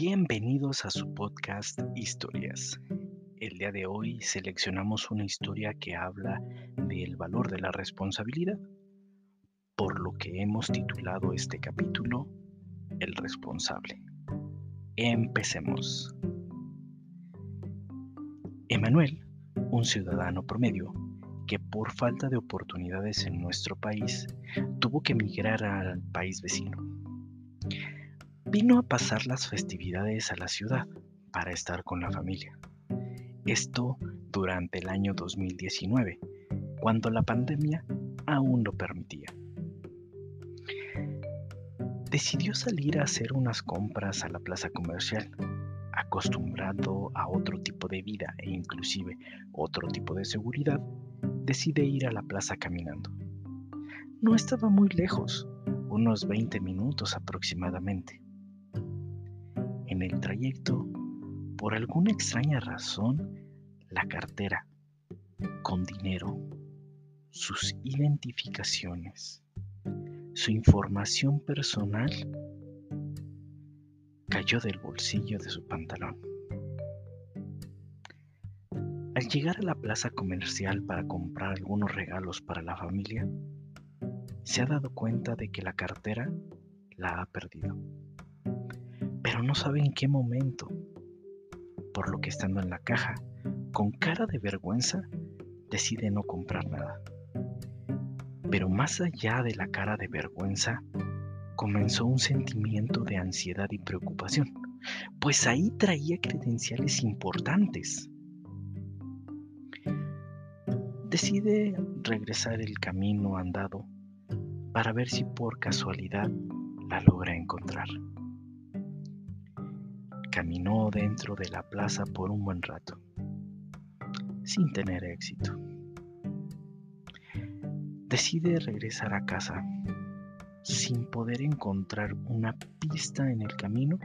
Bienvenidos a su podcast Historias. El día de hoy seleccionamos una historia que habla del valor de la responsabilidad, por lo que hemos titulado este capítulo El responsable. Empecemos. Emanuel, un ciudadano promedio, que por falta de oportunidades en nuestro país tuvo que emigrar al país vecino. Vino a pasar las festividades a la ciudad para estar con la familia. Esto durante el año 2019, cuando la pandemia aún lo permitía. Decidió salir a hacer unas compras a la plaza comercial, acostumbrado a otro tipo de vida e inclusive otro tipo de seguridad decide ir a la plaza caminando. No estaba muy lejos, unos 20 minutos aproximadamente. En el trayecto, por alguna extraña razón, la cartera, con dinero, sus identificaciones, su información personal, cayó del bolsillo de su pantalón. Al llegar a la plaza comercial para comprar algunos regalos para la familia, se ha dado cuenta de que la cartera la ha perdido. Pero no sabe en qué momento, por lo que estando en la caja, con cara de vergüenza, decide no comprar nada. Pero más allá de la cara de vergüenza, comenzó un sentimiento de ansiedad y preocupación, pues ahí traía credenciales importantes decide regresar el camino andado para ver si por casualidad la logra encontrar. Caminó dentro de la plaza por un buen rato, sin tener éxito. Decide regresar a casa sin poder encontrar una pista en el camino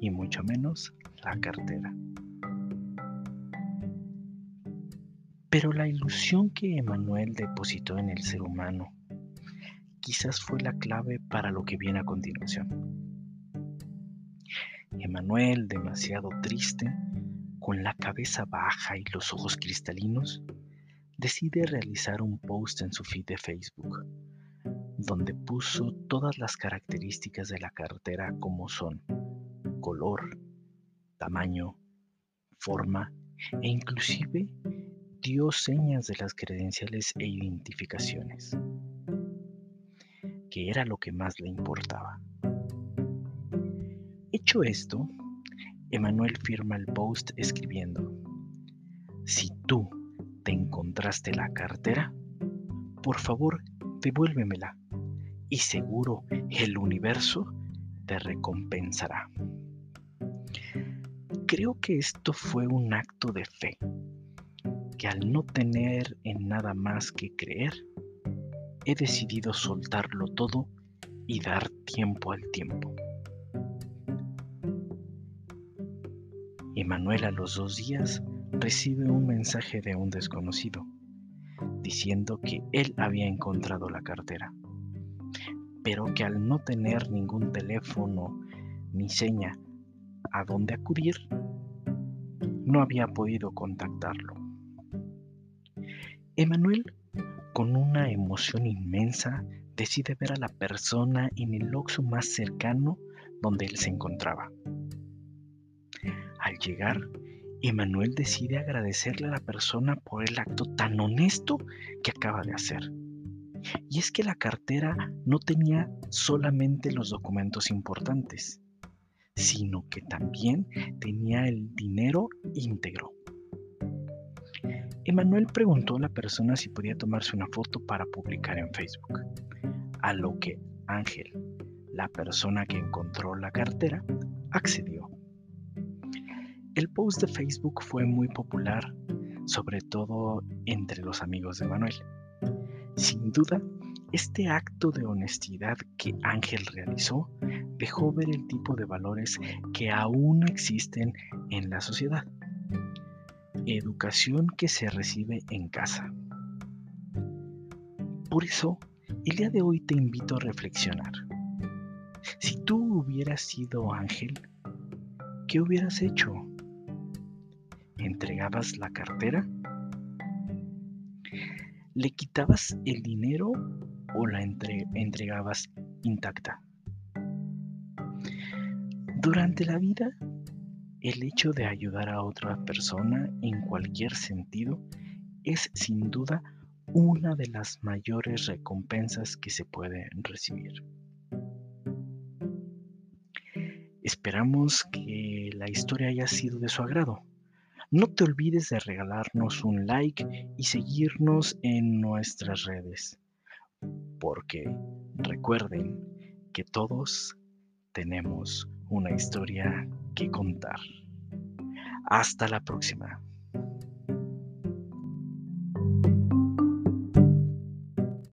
y mucho menos la cartera. Pero la ilusión que Emanuel depositó en el ser humano quizás fue la clave para lo que viene a continuación. Emanuel, demasiado triste, con la cabeza baja y los ojos cristalinos, decide realizar un post en su feed de Facebook, donde puso todas las características de la cartera como son color, tamaño, forma e inclusive dio señas de las credenciales e identificaciones, que era lo que más le importaba. Hecho esto, Emanuel firma el post escribiendo, si tú te encontraste la cartera, por favor devuélvemela y seguro el universo te recompensará. Creo que esto fue un acto de fe que al no tener en nada más que creer, he decidido soltarlo todo y dar tiempo al tiempo. Emanuel a los dos días recibe un mensaje de un desconocido diciendo que él había encontrado la cartera, pero que al no tener ningún teléfono ni seña a dónde acudir, no había podido contactarlo. Emanuel, con una emoción inmensa, decide ver a la persona en el oxo más cercano donde él se encontraba. Llegar, Emanuel decide agradecerle a la persona por el acto tan honesto que acaba de hacer. Y es que la cartera no tenía solamente los documentos importantes, sino que también tenía el dinero íntegro. Emanuel preguntó a la persona si podía tomarse una foto para publicar en Facebook, a lo que Ángel, la persona que encontró la cartera, accedió. El post de Facebook fue muy popular, sobre todo entre los amigos de Manuel. Sin duda, este acto de honestidad que Ángel realizó dejó ver el tipo de valores que aún existen en la sociedad educación que se recibe en casa. Por eso, el día de hoy te invito a reflexionar. Si tú hubieras sido ángel, ¿qué hubieras hecho? ¿Entregabas la cartera? ¿Le quitabas el dinero o la entregabas intacta? Durante la vida, el hecho de ayudar a otra persona en cualquier sentido es sin duda una de las mayores recompensas que se puede recibir. Esperamos que la historia haya sido de su agrado. No te olvides de regalarnos un like y seguirnos en nuestras redes, porque recuerden que todos tenemos una historia que contar. Hasta la próxima.